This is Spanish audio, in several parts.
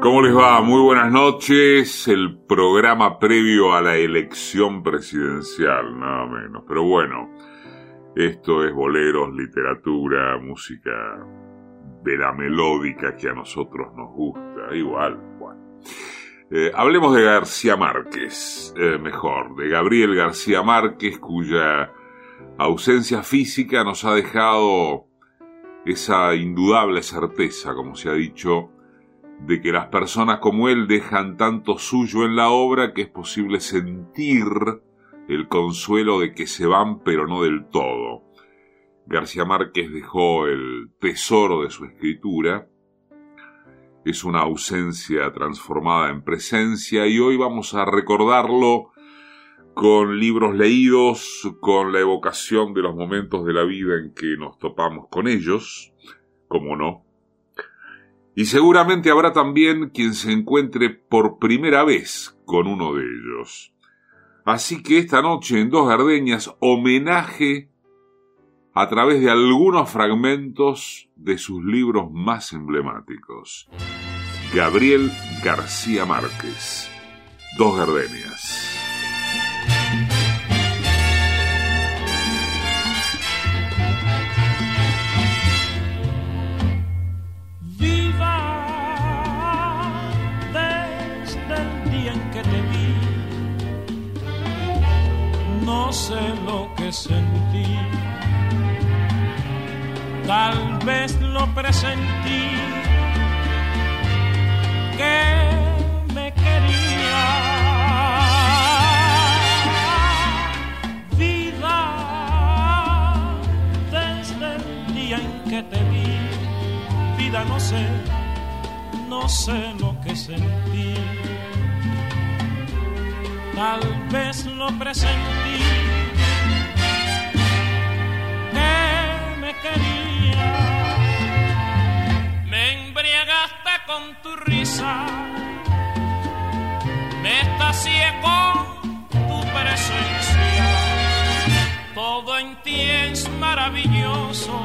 ¿Cómo les va? Muy buenas noches. El programa previo a la elección presidencial, nada menos. Pero bueno, esto es boleros, literatura, música de la melódica que a nosotros nos gusta. Igual, bueno. Eh, hablemos de García Márquez, eh, mejor, de Gabriel García Márquez, cuya ausencia física nos ha dejado esa indudable certeza, como se ha dicho, de que las personas como él dejan tanto suyo en la obra que es posible sentir el consuelo de que se van pero no del todo. García Márquez dejó el tesoro de su escritura, es una ausencia transformada en presencia y hoy vamos a recordarlo con libros leídos, con la evocación de los momentos de la vida en que nos topamos con ellos, como no, y seguramente habrá también quien se encuentre por primera vez con uno de ellos. Así que esta noche en Dos Gardeñas, homenaje a través de algunos fragmentos de sus libros más emblemáticos. Gabriel García Márquez, Dos Gardenias. No sé lo que sentí. Tal vez lo presentí que me quería. Vida, desde el día en que te vi, vida no sé, no sé lo que sentí tal vez lo presentí quería. Me embriagaste con tu risa, me estacié con tu presencia. Todo en ti es maravilloso,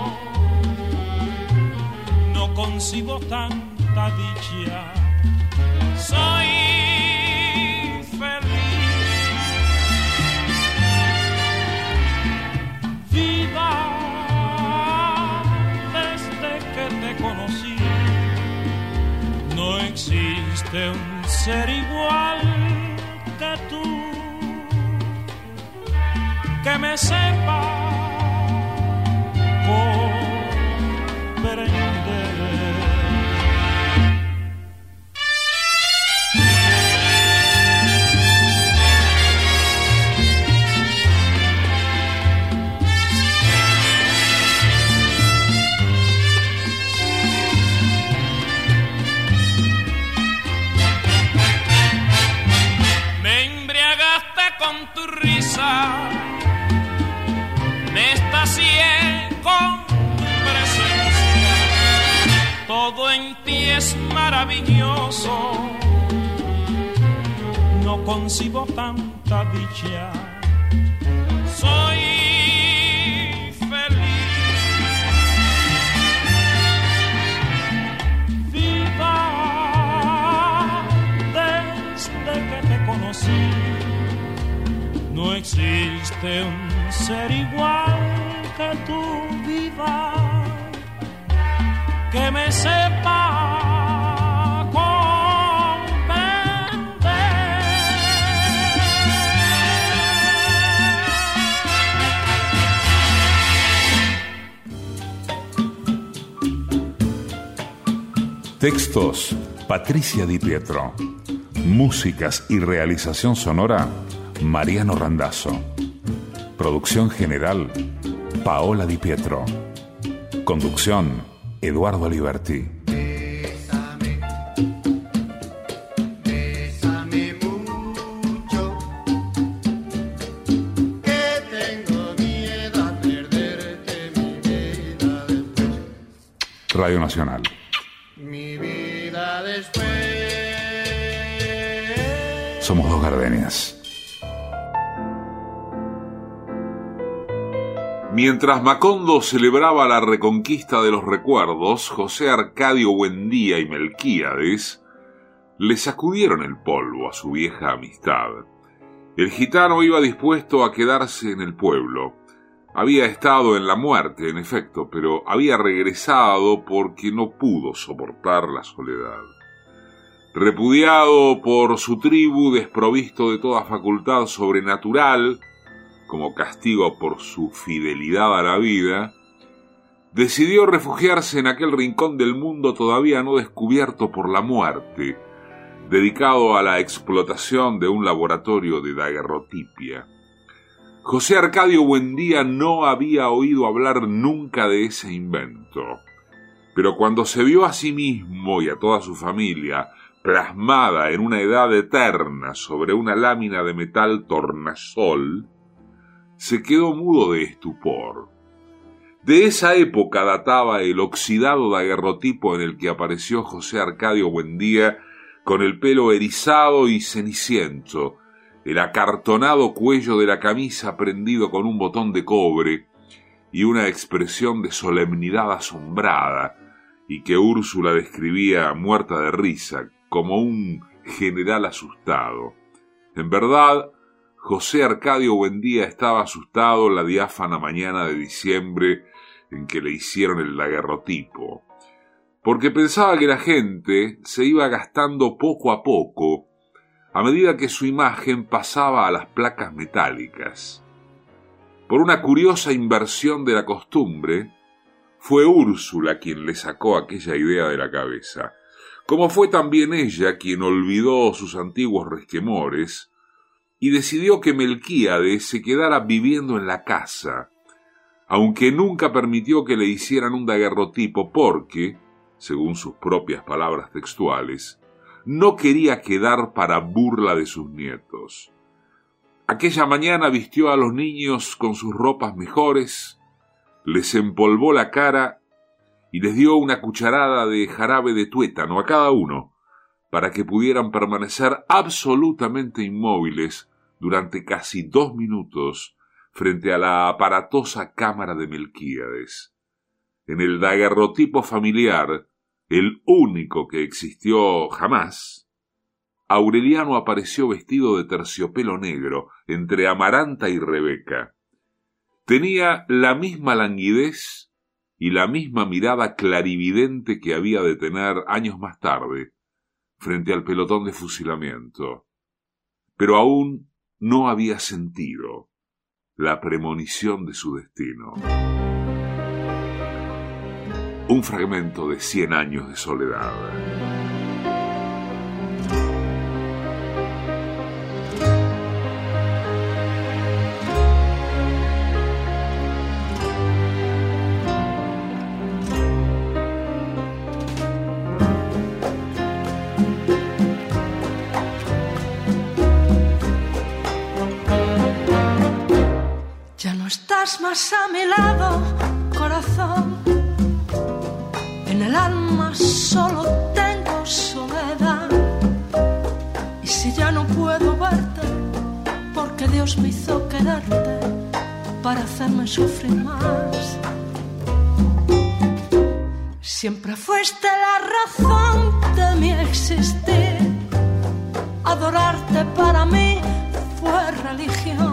no concibo tanta dicha. Soy existe un ser igual que tú que me sepa. Con presencia. Todo en ti es maravilloso, no concibo tanta dicha. Soy feliz. Desde que te conocí no existe un ser igual que me sepa. Textos Patricia Di Pietro. Músicas y realización sonora Mariano Randazzo. Producción general, Paola Di Pietro. Conducción, Eduardo Liberti. Radio Nacional. Mi vida después. Somos dos gardenias. Mientras Macondo celebraba la reconquista de los recuerdos, José Arcadio Buendía y Melquíades le sacudieron el polvo a su vieja amistad. El gitano iba dispuesto a quedarse en el pueblo. Había estado en la muerte, en efecto, pero había regresado porque no pudo soportar la soledad. Repudiado por su tribu, desprovisto de toda facultad sobrenatural, como castigo por su fidelidad a la vida, decidió refugiarse en aquel rincón del mundo todavía no descubierto por la muerte, dedicado a la explotación de un laboratorio de daguerrotipia. José Arcadio Buendía no había oído hablar nunca de ese invento, pero cuando se vio a sí mismo y a toda su familia plasmada en una edad eterna sobre una lámina de metal tornasol, se quedó mudo de estupor. De esa época databa el oxidado daguerrotipo en el que apareció José Arcadio Buendía con el pelo erizado y ceniciento, el acartonado cuello de la camisa prendido con un botón de cobre y una expresión de solemnidad asombrada, y que Úrsula describía muerta de risa, como un general asustado. En verdad, José Arcadio Buendía estaba asustado la diáfana mañana de diciembre en que le hicieron el daguerrotipo porque pensaba que la gente se iba gastando poco a poco a medida que su imagen pasaba a las placas metálicas. Por una curiosa inversión de la costumbre, fue Úrsula quien le sacó aquella idea de la cabeza, como fue también ella quien olvidó sus antiguos resquemores y decidió que Melquíades se quedara viviendo en la casa, aunque nunca permitió que le hicieran un daguerrotipo porque, según sus propias palabras textuales, no quería quedar para burla de sus nietos. Aquella mañana vistió a los niños con sus ropas mejores, les empolvó la cara y les dio una cucharada de jarabe de tuétano a cada uno, para que pudieran permanecer absolutamente inmóviles durante casi dos minutos frente a la aparatosa cámara de Melquíades. En el daguerrotipo familiar el único que existió jamás, Aureliano apareció vestido de terciopelo negro entre Amaranta y Rebeca. Tenía la misma languidez y la misma mirada clarividente que había de tener años más tarde, frente al pelotón de fusilamiento. Pero aún no había sentido la premonición de su destino un fragmento de Cien años de soledad. A mi lado, corazón en el alma solo tengo soledad. Y si ya no puedo verte, porque Dios me hizo quererte para hacerme sufrir más. Siempre fuiste la razón de mi existir. Adorarte para mí fue religión.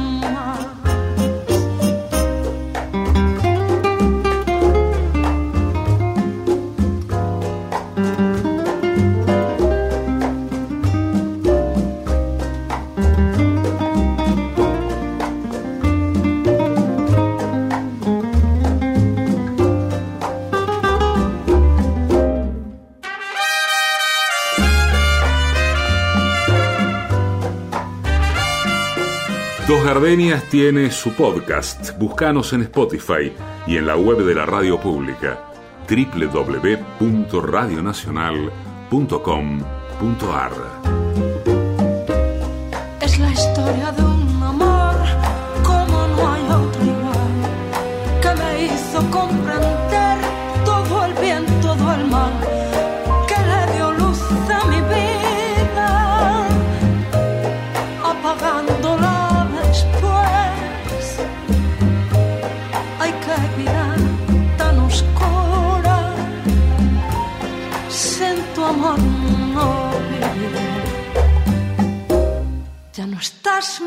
Gardenias tiene su podcast. Búscanos en Spotify y en la web de la radio pública www.radionacional.com.ar. Es la historia de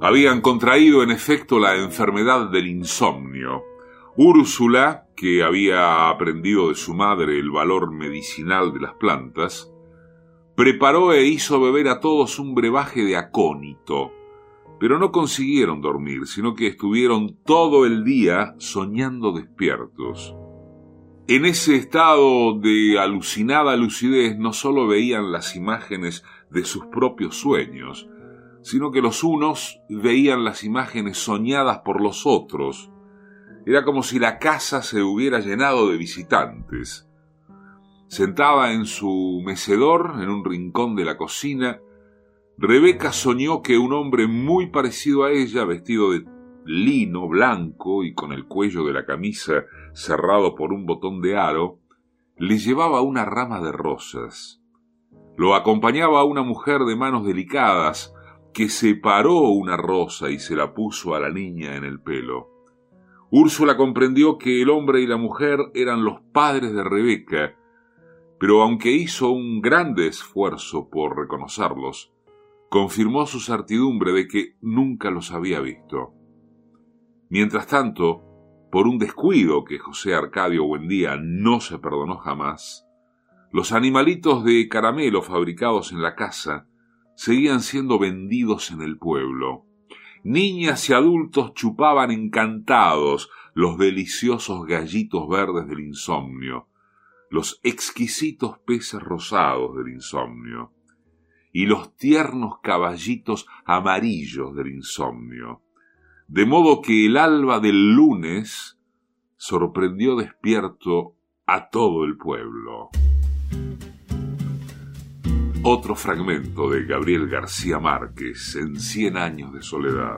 Habían contraído en efecto la enfermedad del insomnio. Úrsula, que había aprendido de su madre el valor medicinal de las plantas, preparó e hizo beber a todos un brebaje de acónito, pero no consiguieron dormir, sino que estuvieron todo el día soñando despiertos. En ese estado de alucinada lucidez no sólo veían las imágenes de sus propios sueños, sino que los unos veían las imágenes soñadas por los otros. Era como si la casa se hubiera llenado de visitantes. Sentada en su mecedor, en un rincón de la cocina, Rebeca soñó que un hombre muy parecido a ella, vestido de lino blanco y con el cuello de la camisa cerrado por un botón de aro, le llevaba una rama de rosas. Lo acompañaba una mujer de manos delicadas, que separó una rosa y se la puso a la niña en el pelo. Úrsula comprendió que el hombre y la mujer eran los padres de Rebeca, pero aunque hizo un grande esfuerzo por reconocerlos, confirmó su certidumbre de que nunca los había visto. Mientras tanto, por un descuido que José Arcadio Buendía no se perdonó jamás, los animalitos de caramelo fabricados en la casa seguían siendo vendidos en el pueblo. Niñas y adultos chupaban encantados los deliciosos gallitos verdes del insomnio, los exquisitos peces rosados del insomnio y los tiernos caballitos amarillos del insomnio. De modo que el alba del lunes sorprendió despierto a todo el pueblo. Otro fragmento de Gabriel García Márquez en Cien años de soledad.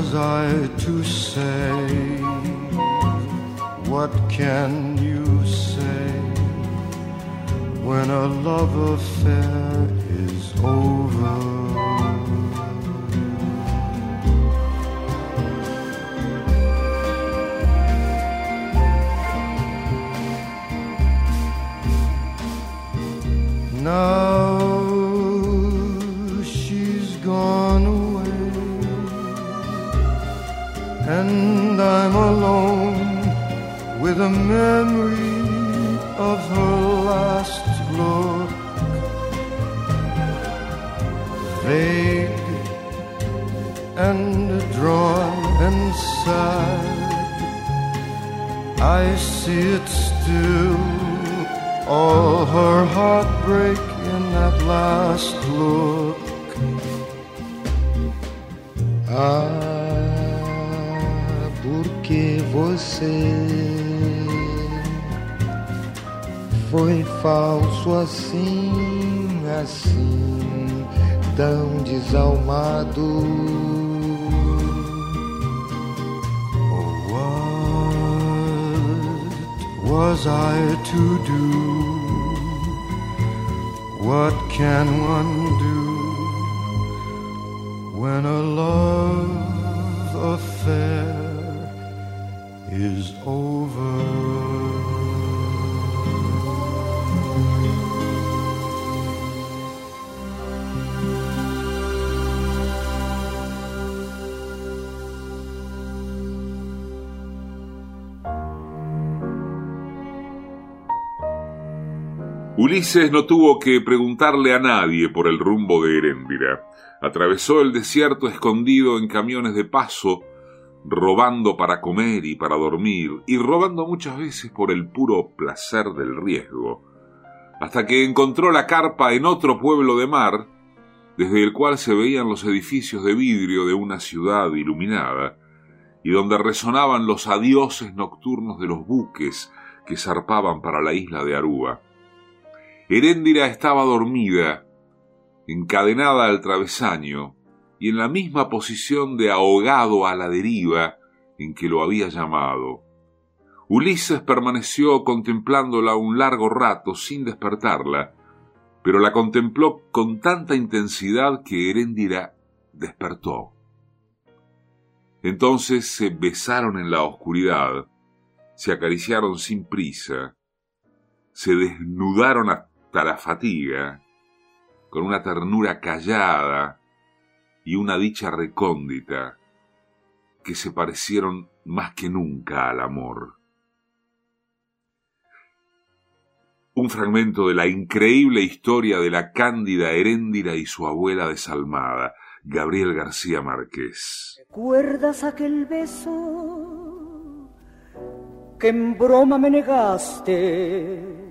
Was I to say? What can you say when a love affair is over? I'm alone with a memory of her last look. Vague and drawn and sad, I see it still, all her heartbreak in that last look. Ah, porque você foi falso assim, assim, tão desalmado. What was I to do? What can one Ulises no tuvo que preguntarle a nadie por el rumbo de Heréndira. Atravesó el desierto escondido en camiones de paso, robando para comer y para dormir, y robando muchas veces por el puro placer del riesgo, hasta que encontró la carpa en otro pueblo de mar, desde el cual se veían los edificios de vidrio de una ciudad iluminada, y donde resonaban los adioses nocturnos de los buques que zarpaban para la isla de Aruba. Heréndira estaba dormida, encadenada al travesaño y en la misma posición de ahogado a la deriva en que lo había llamado. Ulises permaneció contemplándola un largo rato sin despertarla, pero la contempló con tanta intensidad que Heréndira despertó. Entonces se besaron en la oscuridad, se acariciaron sin prisa, se desnudaron a la fatiga, con una ternura callada y una dicha recóndita que se parecieron más que nunca al amor. Un fragmento de la increíble historia de la cándida Heréndira y su abuela desalmada, Gabriel García Márquez. ¿Recuerdas aquel beso que en broma me negaste?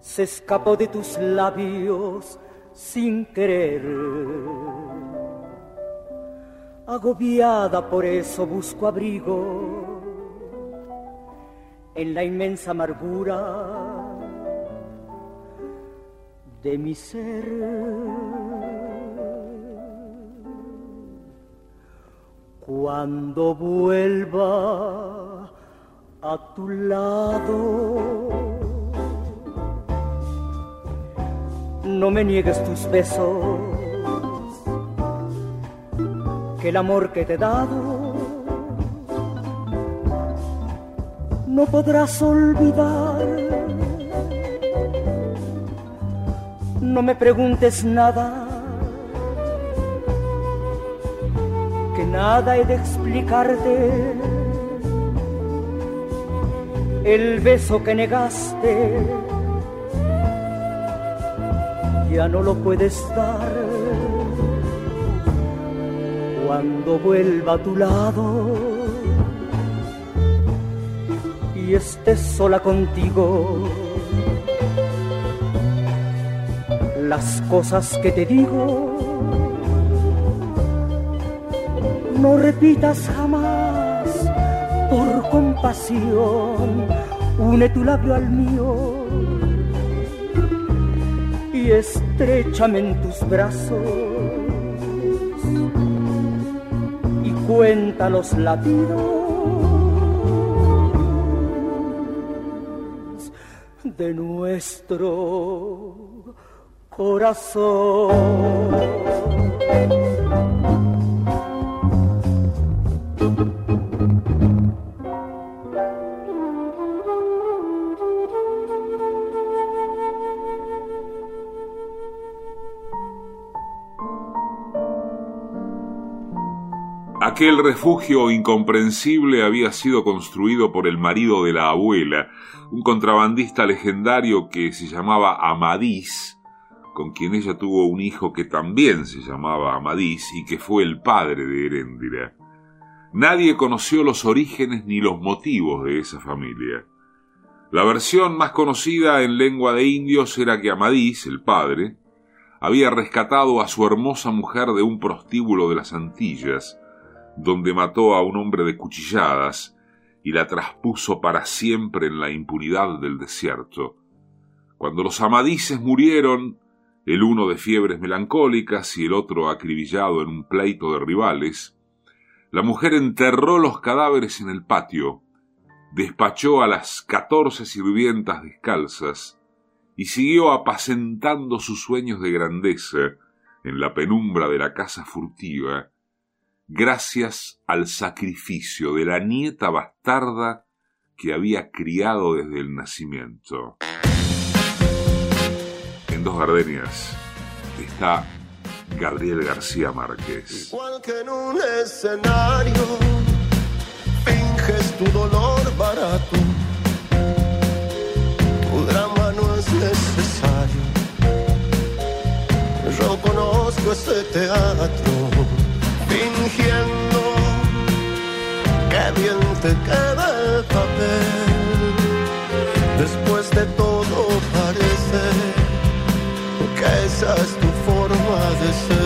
Se escapó de tus labios sin querer. Agobiada por eso busco abrigo en la inmensa amargura de mi ser. Cuando vuelva a tu lado, no me niegues tus besos, que el amor que te he dado no podrás olvidar. No me preguntes nada, que nada he de explicarte. El beso que negaste ya no lo puedes dar. Cuando vuelva a tu lado y estés sola contigo, las cosas que te digo, no repitas jamás por compasión, une tu labio al mío y estrechame en tus brazos y cuenta los latidos de nuestro corazón. Aquel refugio incomprensible había sido construido por el marido de la abuela, un contrabandista legendario que se llamaba Amadís, con quien ella tuvo un hijo que también se llamaba Amadís y que fue el padre de Heréndira. Nadie conoció los orígenes ni los motivos de esa familia. La versión más conocida en lengua de indios era que Amadís, el padre, había rescatado a su hermosa mujer de un prostíbulo de las Antillas, donde mató a un hombre de cuchilladas y la traspuso para siempre en la impunidad del desierto. Cuando los amadises murieron, el uno de fiebres melancólicas y el otro acribillado en un pleito de rivales, la mujer enterró los cadáveres en el patio, despachó a las catorce sirvientas descalzas y siguió apacentando sus sueños de grandeza en la penumbra de la casa furtiva, gracias al sacrificio de la nieta bastarda que había criado desde el nacimiento. En Dos Gardenias está Gabriel García Márquez. Igual que en un escenario, finges tu dolor barato. Tu drama no es necesario. Yo conozco ese teatro, fingiendo que bien te queda el papel. Después de todo parece que esa es tu forma de ser.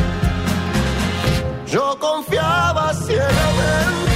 Confiaba ciegamente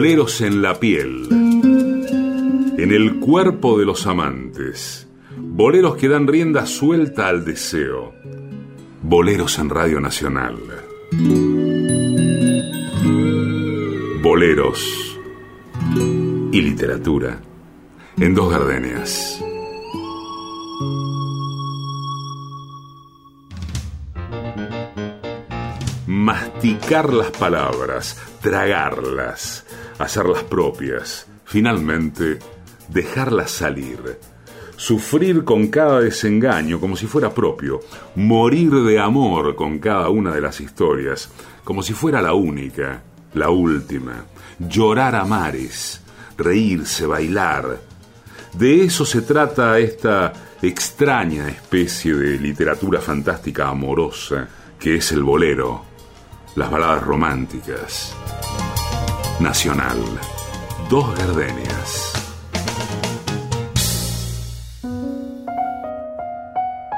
Boleros en la piel, en el cuerpo de los amantes, boleros que dan rienda suelta al deseo, boleros en Radio Nacional, boleros y literatura en dos gardenias. Las palabras, tragarlas, hacerlas propias, finalmente dejarlas salir, sufrir con cada desengaño como si fuera propio, morir de amor con cada una de las historias, como si fuera la única, la última, llorar a mares, reírse, bailar. De eso se trata esta extraña especie de literatura fantástica amorosa que es el bolero las baladas románticas. Nacional. Dos gardenias.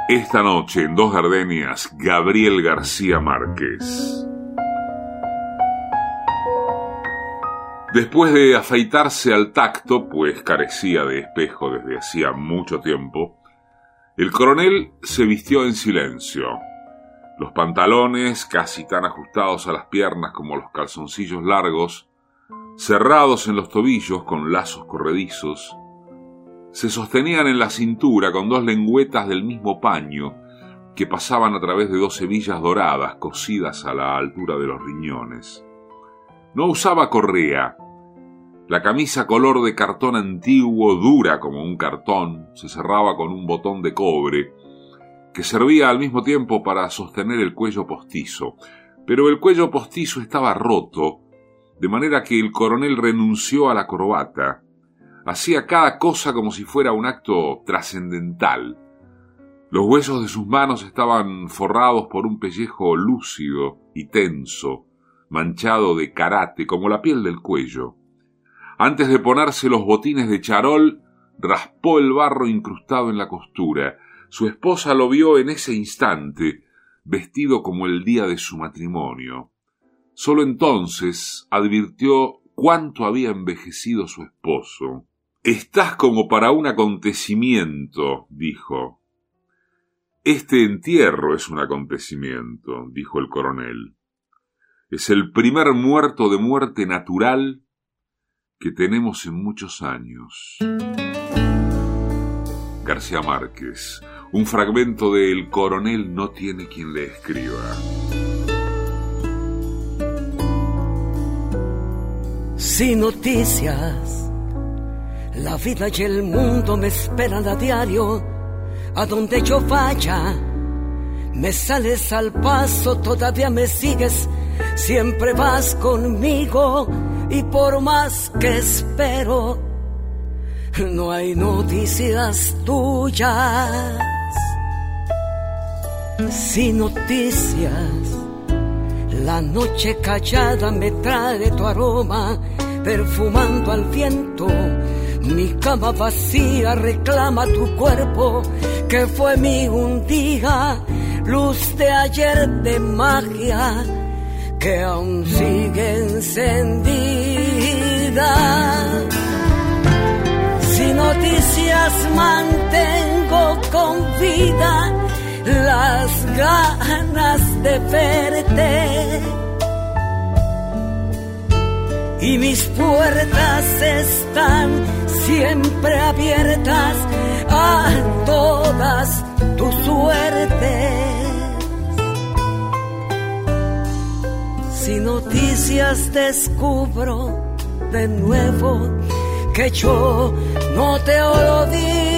Esta noche en Dos Gardenias, Gabriel García Márquez. Después de afeitarse al tacto, pues carecía de espejo desde hacía mucho tiempo, el coronel se vistió en silencio. Los pantalones, casi tan ajustados a las piernas como los calzoncillos largos, cerrados en los tobillos con lazos corredizos, se sostenían en la cintura con dos lengüetas del mismo paño que pasaban a través de dos hebillas doradas cosidas a la altura de los riñones. No usaba correa. La camisa color de cartón antiguo, dura como un cartón, se cerraba con un botón de cobre, que servía al mismo tiempo para sostener el cuello postizo. Pero el cuello postizo estaba roto de manera que el coronel renunció a la corbata. Hacía cada cosa como si fuera un acto trascendental. Los huesos de sus manos estaban forrados por un pellejo lúcido y tenso, manchado de karate como la piel del cuello. Antes de ponerse los botines de charol, raspó el barro incrustado en la costura. Su esposa lo vio en ese instante, vestido como el día de su matrimonio. Solo entonces advirtió cuánto había envejecido su esposo. Estás como para un acontecimiento, dijo. Este entierro es un acontecimiento, dijo el coronel. Es el primer muerto de muerte natural que tenemos en muchos años. García Márquez, un fragmento de El coronel no tiene quien le escriba. sin noticias. La vida y el mundo me esperan a diario, a donde yo vaya. Me sales al paso, todavía me sigues, siempre vas conmigo y por más que espero, no hay noticias tuyas. Sin noticias la noche callada me trae tu aroma, perfumando al viento. Mi cama vacía reclama tu cuerpo, que fue mi un día, luz de ayer de magia, que aún sigue encendida. Si noticias mantengo con vida, las ganas de verte. Y mis puertas están siempre abiertas a todas tus suertes. Si noticias descubro de nuevo que yo no te olvido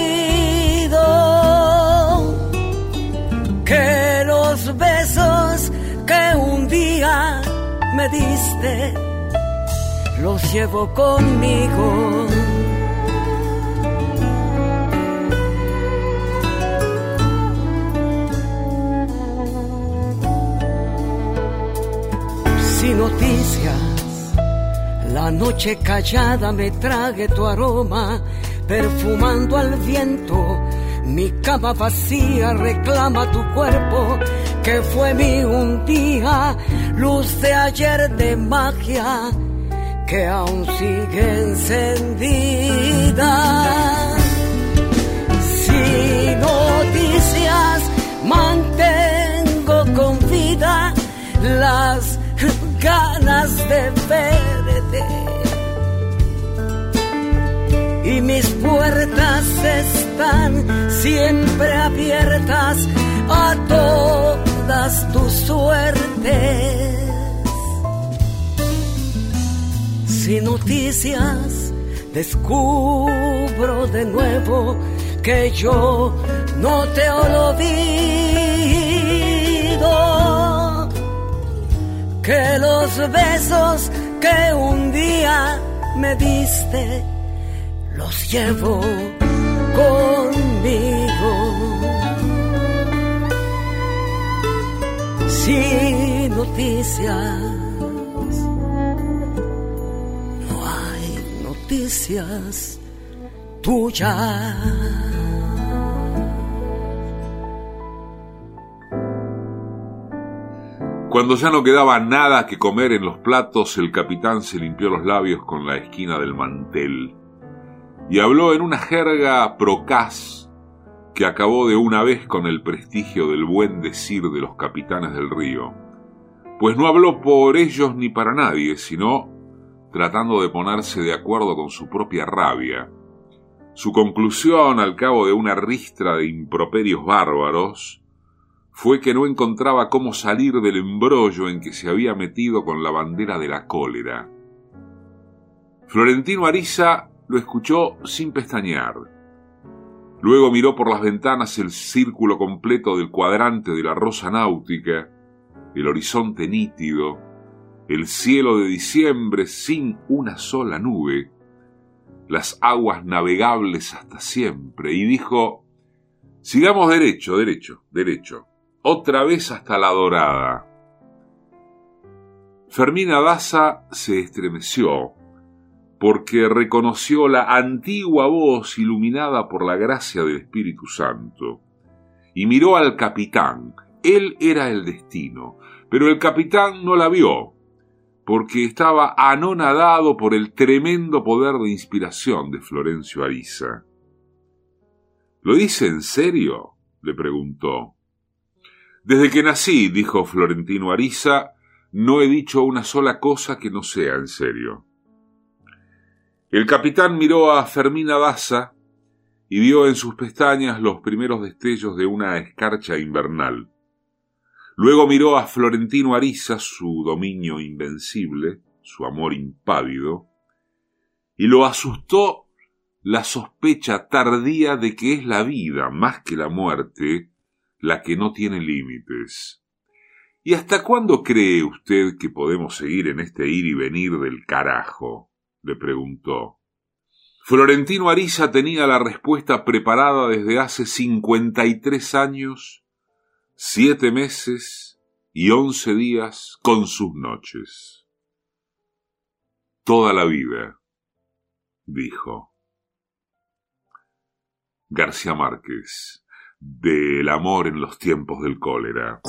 que los besos que un día me diste los llevo conmigo. Sin noticias, la noche callada me trague tu aroma, perfumando al viento mi cama vacía reclama tu cuerpo, que fue mi un día, luz de ayer de magia, que aún sigue encendida. Si noticias mantengo con vida las ganas de verte y mis puertas están siempre abiertas a todas tus suertes. Sin noticias descubro de nuevo que yo no te olvido, que los besos que un día me diste los llevo conmigo. Sin noticias, noticias tuyas. Cuando ya no quedaba nada que comer en los platos, el capitán se limpió los labios con la esquina del mantel y habló en una jerga procaz que acabó de una vez con el prestigio del buen decir de los capitanes del río, pues no habló por ellos ni para nadie, sino tratando de ponerse de acuerdo con su propia rabia. Su conclusión, al cabo de una ristra de improperios bárbaros, fue que no encontraba cómo salir del embrollo en que se había metido con la bandera de la cólera. Florentino Ariza lo escuchó sin pestañear. Luego miró por las ventanas el círculo completo del cuadrante de la rosa náutica, el horizonte nítido, el cielo de diciembre sin una sola nube, las aguas navegables hasta siempre, y dijo, sigamos derecho, derecho, derecho otra vez hasta la dorada. Fermina Daza se estremeció porque reconoció la antigua voz iluminada por la gracia del Espíritu Santo y miró al capitán. Él era el destino, pero el capitán no la vio porque estaba anonadado por el tremendo poder de inspiración de Florencio Ariza. ¿Lo dice en serio? le preguntó. Desde que nací, dijo Florentino Ariza, no he dicho una sola cosa que no sea en serio. El capitán miró a Fermina Daza y vio en sus pestañas los primeros destellos de una escarcha invernal. Luego miró a Florentino Ariza, su dominio invencible, su amor impávido, y lo asustó la sospecha tardía de que es la vida, más que la muerte, la que no tiene límites. ¿Y hasta cuándo cree usted que podemos seguir en este ir y venir del carajo? Le preguntó. Florentino Ariza tenía la respuesta preparada desde hace cincuenta y tres años, siete meses y once días con sus noches. Toda la vida, dijo. García Márquez del amor en los tiempos del cólera.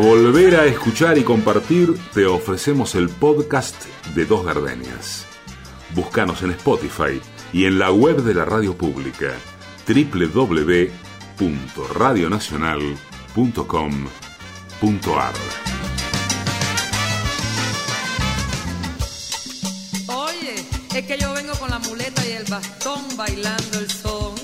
volver a escuchar y compartir, te ofrecemos el podcast de Dos Gardenias. Búscanos en Spotify y en la web de la radio pública www.radionacional.com.ar. Oye, es que yo vengo con la muleta y el bastón bailando el son.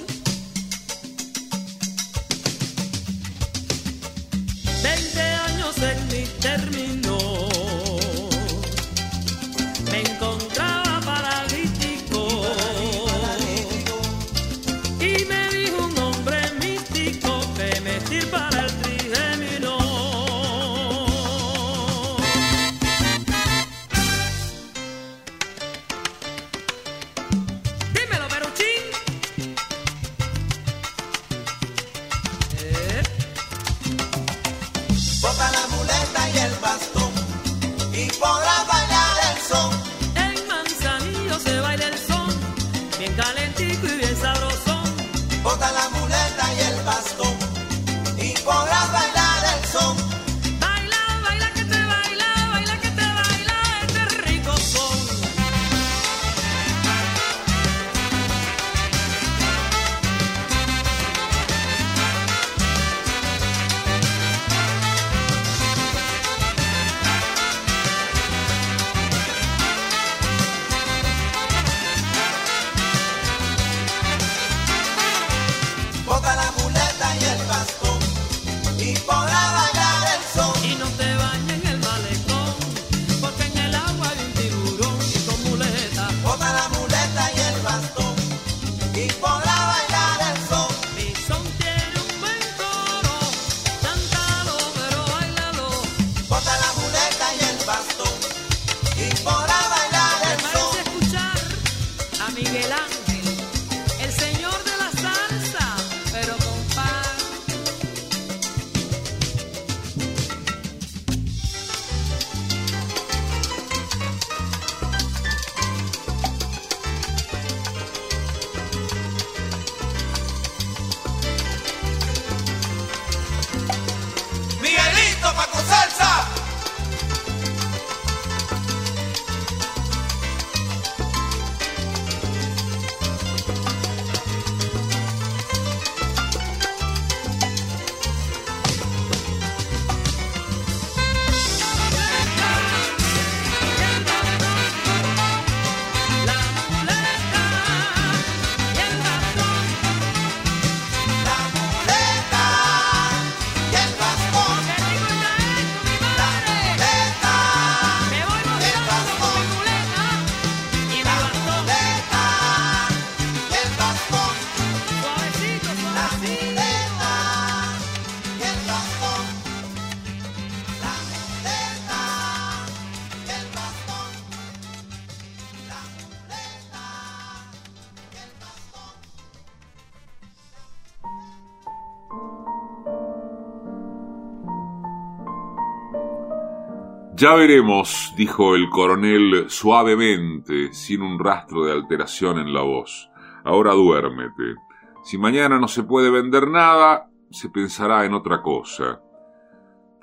Ya veremos, dijo el coronel suavemente, sin un rastro de alteración en la voz. Ahora duérmete. Si mañana no se puede vender nada, se pensará en otra cosa.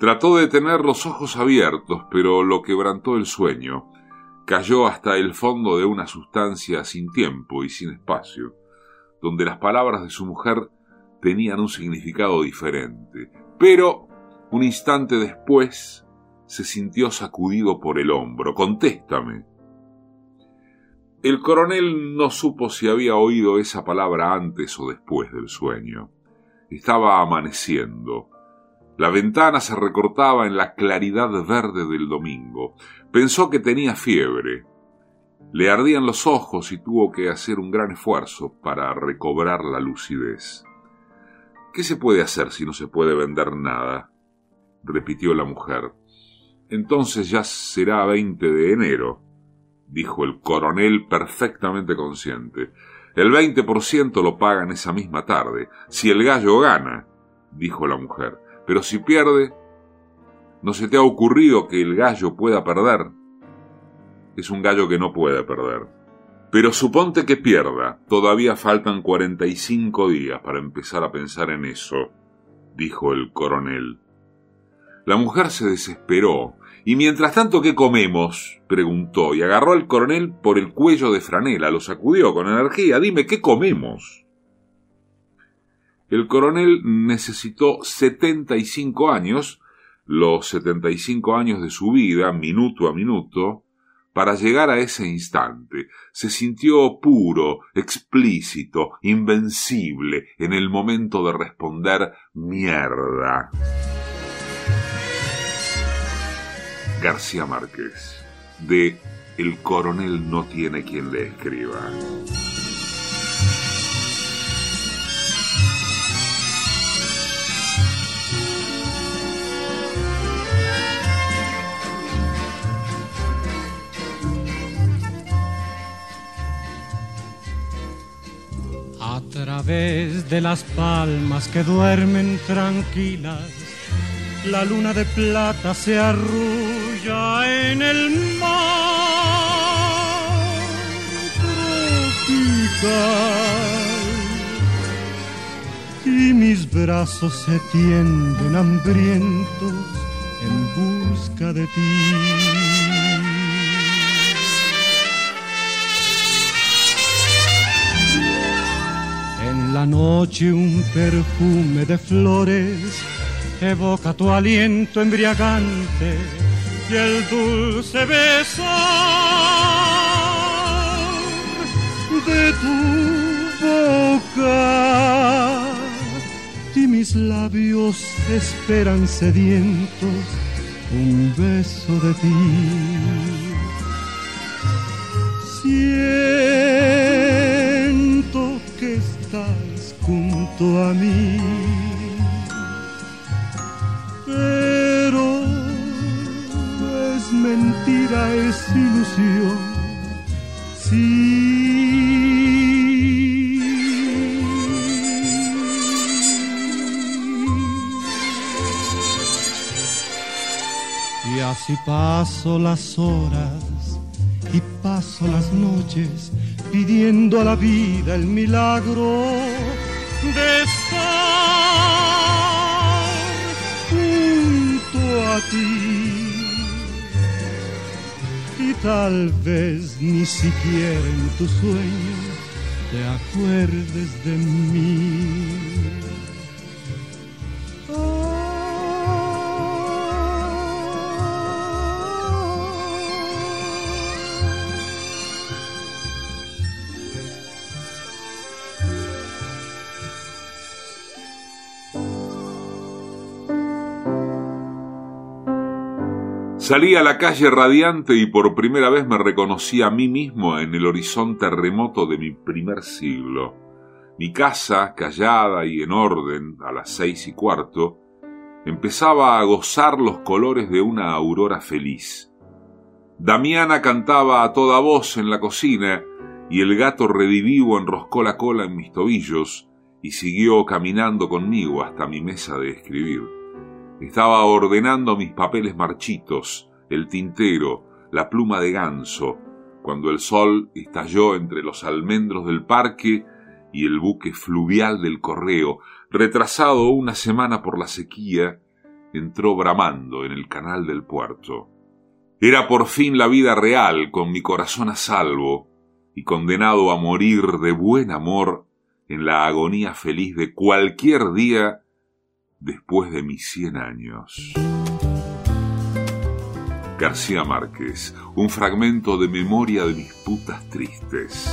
Trató de tener los ojos abiertos, pero lo quebrantó el sueño. Cayó hasta el fondo de una sustancia sin tiempo y sin espacio, donde las palabras de su mujer tenían un significado diferente. Pero, un instante después, se sintió sacudido por el hombro. Contéstame. El coronel no supo si había oído esa palabra antes o después del sueño. Estaba amaneciendo. La ventana se recortaba en la claridad verde del domingo. Pensó que tenía fiebre. Le ardían los ojos y tuvo que hacer un gran esfuerzo para recobrar la lucidez. ¿Qué se puede hacer si no se puede vender nada? repitió la mujer. Entonces ya será 20 de enero, dijo el coronel perfectamente consciente. El 20% lo pagan esa misma tarde, si el gallo gana, dijo la mujer. Pero si pierde, ¿no se te ha ocurrido que el gallo pueda perder? Es un gallo que no puede perder. Pero suponte que pierda. Todavía faltan 45 días para empezar a pensar en eso, dijo el coronel. La mujer se desesperó. ¿Y mientras tanto qué comemos? preguntó, y agarró al coronel por el cuello de franela, lo sacudió con energía. Dime, ¿qué comemos? El coronel necesitó 75 años, los 75 años de su vida, minuto a minuto, para llegar a ese instante. Se sintió puro, explícito, invencible en el momento de responder mierda. García Márquez, de El coronel no tiene quien le escriba. A través de las palmas que duermen tranquilas, la luna de plata se arrulla en el mar tropical. Y mis brazos se tienden hambrientos en busca de ti. En la noche un perfume de flores evoca tu aliento embriagante y el dulce besar de tu boca. Y mis labios esperan sedientos un beso de ti. Siento que estás junto a mí mentira, es ilusión. Sí. Y así paso las horas y paso las noches pidiendo a la vida el milagro de estar junto a ti. Tal vez ni siquiera en tus sueños te acuerdes de mí. Salí a la calle radiante y por primera vez me reconocí a mí mismo en el horizonte remoto de mi primer siglo. Mi casa, callada y en orden, a las seis y cuarto, empezaba a gozar los colores de una aurora feliz. Damiana cantaba a toda voz en la cocina y el gato redivivo enroscó la cola en mis tobillos y siguió caminando conmigo hasta mi mesa de escribir. Estaba ordenando mis papeles marchitos, el tintero, la pluma de ganso, cuando el sol estalló entre los almendros del parque y el buque fluvial del correo, retrasado una semana por la sequía, entró bramando en el canal del puerto. Era por fin la vida real, con mi corazón a salvo y condenado a morir de buen amor en la agonía feliz de cualquier día después de mis 100 años. García Márquez, un fragmento de memoria de mis putas tristes.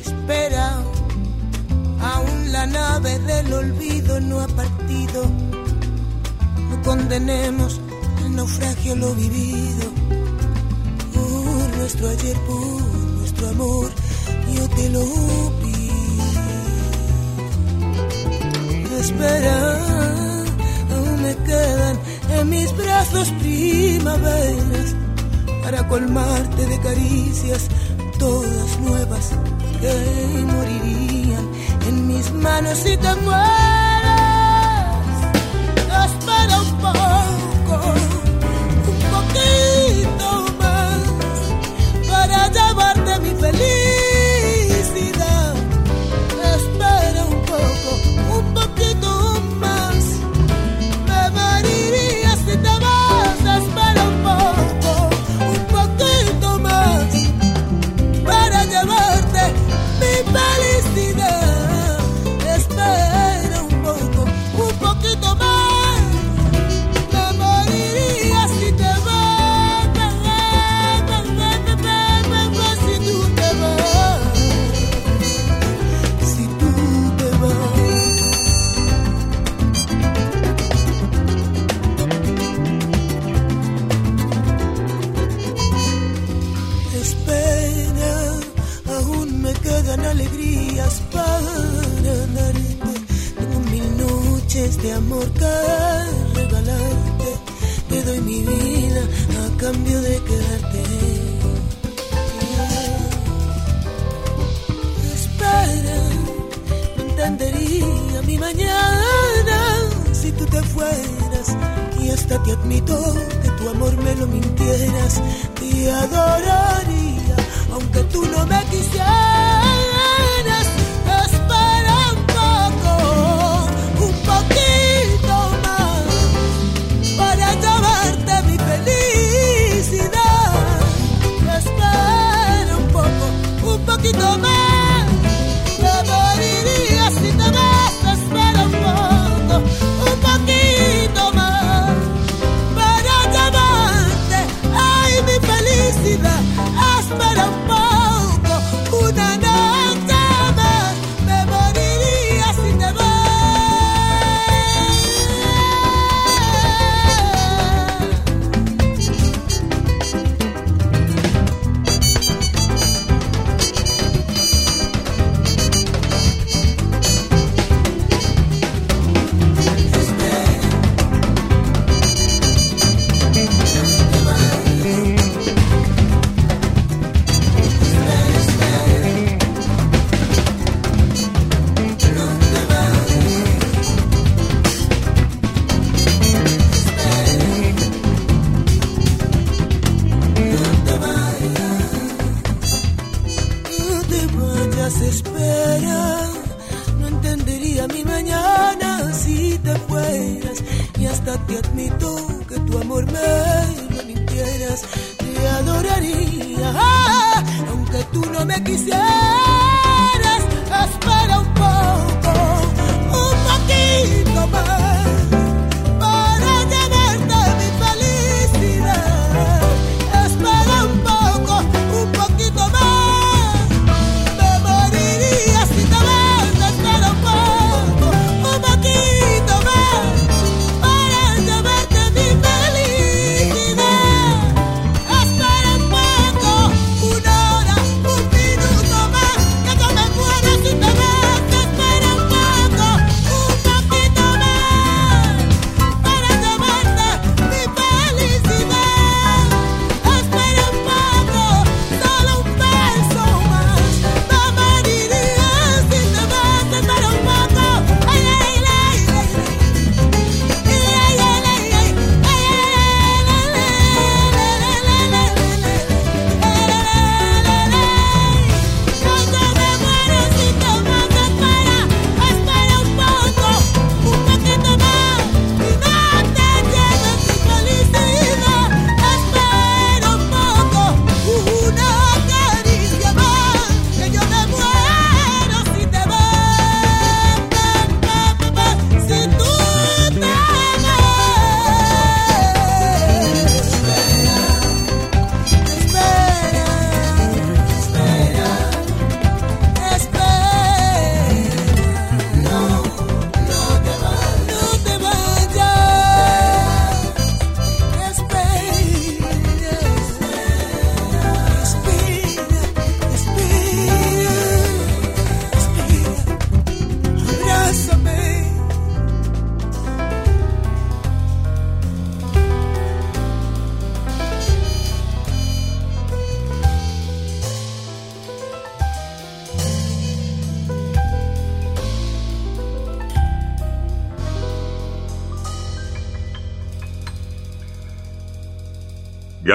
Espera, aún la nave del olvido no ha partido. No condenemos naufragio lo vivido, por nuestro ayer, por nuestro amor, yo te lo pido. Espera, aún me quedan en mis brazos primaveras para colmarte de caricias, todas nuevas que morirían en mis manos si te mueres. Espera un poco. llevarte mi feliz.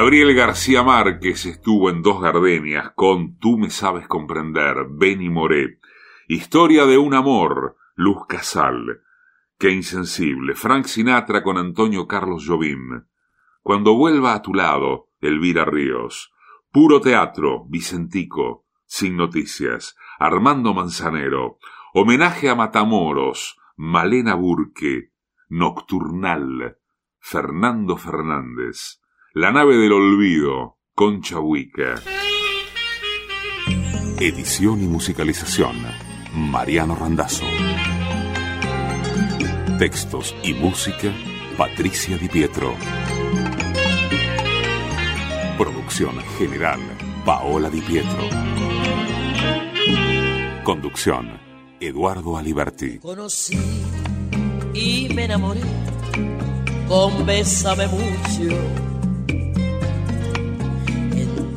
Gabriel García Márquez estuvo en Dos Gardenias con Tú me sabes comprender, Benny Moré. Historia de un amor, Luz Casal. Qué insensible, Frank Sinatra con Antonio Carlos Jobim. Cuando vuelva a tu lado, Elvira Ríos. Puro teatro, Vicentico. Sin noticias, Armando Manzanero. Homenaje a Matamoros, Malena Burke. Nocturnal, Fernando Fernández. La nave del olvido, Concha Huica. Edición y musicalización, Mariano Randazzo. Textos y música, Patricia Di Pietro. Producción general, Paola Di Pietro. Conducción, Eduardo Aliberti. Conocí y me enamoré con Bésame mucho.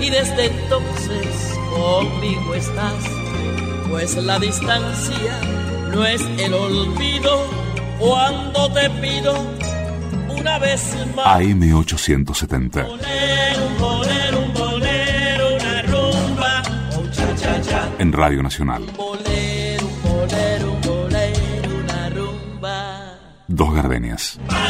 y desde entonces conmigo estás, pues la distancia no es el olvido cuando te pido una vez más. AM870. Bolero, un bolero, un bolero, una rumba, un cha cha cha. En Radio Nacional. Bolero, bolero, bolero, una rumba. Dos Gardenias. Vamos a